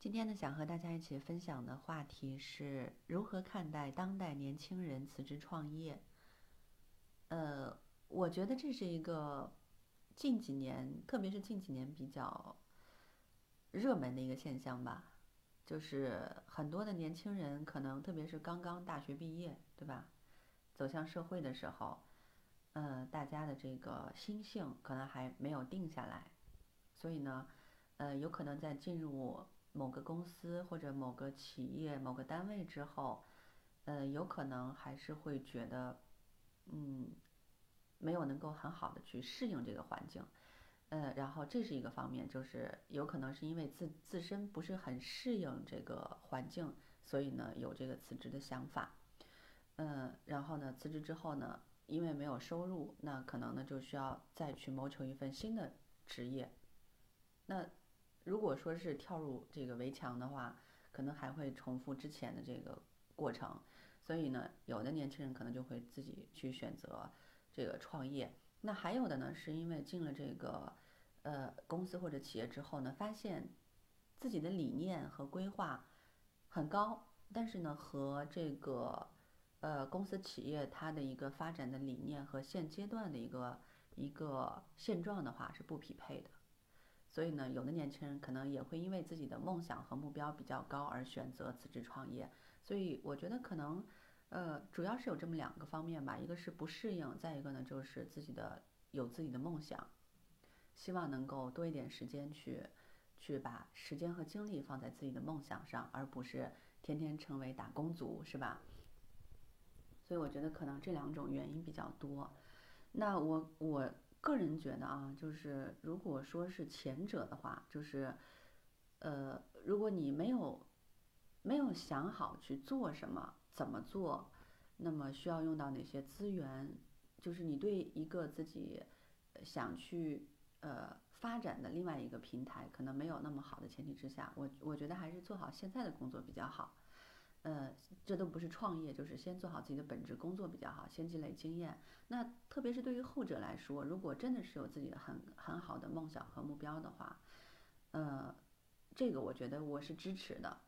今天呢，想和大家一起分享的话题是如何看待当代年轻人辞职创业。呃，我觉得这是一个近几年，特别是近几年比较热门的一个现象吧。就是很多的年轻人，可能特别是刚刚大学毕业，对吧？走向社会的时候，呃，大家的这个心性可能还没有定下来，所以呢，呃，有可能在进入某个公司或者某个企业、某个单位之后，呃，有可能还是会觉得，嗯，没有能够很好的去适应这个环境，呃，然后这是一个方面，就是有可能是因为自自身不是很适应这个环境，所以呢有这个辞职的想法，嗯，然后呢辞职之后呢，因为没有收入，那可能呢就需要再去谋求一份新的职业，那。如果说是跳入这个围墙的话，可能还会重复之前的这个过程，所以呢，有的年轻人可能就会自己去选择这个创业。那还有的呢，是因为进了这个呃公司或者企业之后呢，发现自己的理念和规划很高，但是呢，和这个呃公司企业它的一个发展的理念和现阶段的一个一个现状的话是不匹配的。所以呢，有的年轻人可能也会因为自己的梦想和目标比较高而选择辞职创业。所以我觉得可能，呃，主要是有这么两个方面吧，一个是不适应，再一个呢就是自己的有自己的梦想，希望能够多一点时间去，去把时间和精力放在自己的梦想上，而不是天天成为打工族，是吧？所以我觉得可能这两种原因比较多。那我我。个人觉得啊，就是如果说是前者的话，就是，呃，如果你没有没有想好去做什么，怎么做，那么需要用到哪些资源，就是你对一个自己想去呃发展的另外一个平台可能没有那么好的前提之下，我我觉得还是做好现在的工作比较好。呃，这都不是创业，就是先做好自己的本职工作比较好，先积累经验。那特别是对于后者来说，如果真的是有自己的很很好的梦想和目标的话，呃，这个我觉得我是支持的，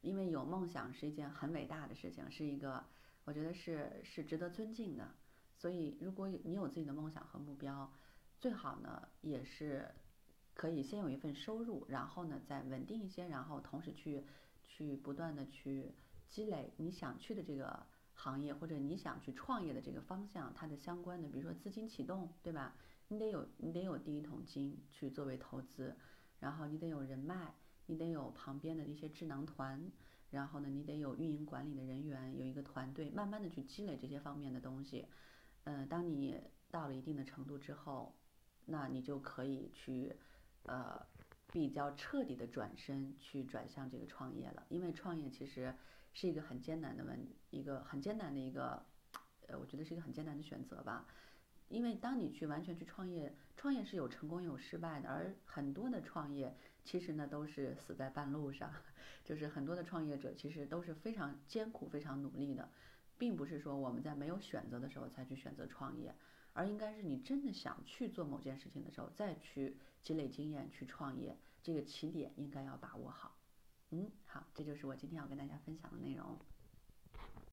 因为有梦想是一件很伟大的事情，是一个我觉得是是值得尊敬的。所以，如果你有自己的梦想和目标，最好呢也是可以先有一份收入，然后呢再稳定一些，然后同时去。去不断的去积累你想去的这个行业，或者你想去创业的这个方向，它的相关的，比如说资金启动，对吧？你得有你得有第一桶金去作为投资，然后你得有人脉，你得有旁边的一些智囊团，然后呢，你得有运营管理的人员，有一个团队，慢慢的去积累这些方面的东西。嗯，当你到了一定的程度之后，那你就可以去，呃。比较彻底的转身去转向这个创业了，因为创业其实是一个很艰难的问，一个很艰难的一个，呃，我觉得是一个很艰难的选择吧。因为当你去完全去创业，创业是有成功也有失败的，而很多的创业其实呢都是死在半路上，就是很多的创业者其实都是非常艰苦、非常努力的，并不是说我们在没有选择的时候才去选择创业。而应该是你真的想去做某件事情的时候，再去积累经验去创业，这个起点应该要把握好。嗯，好，这就是我今天要跟大家分享的内容。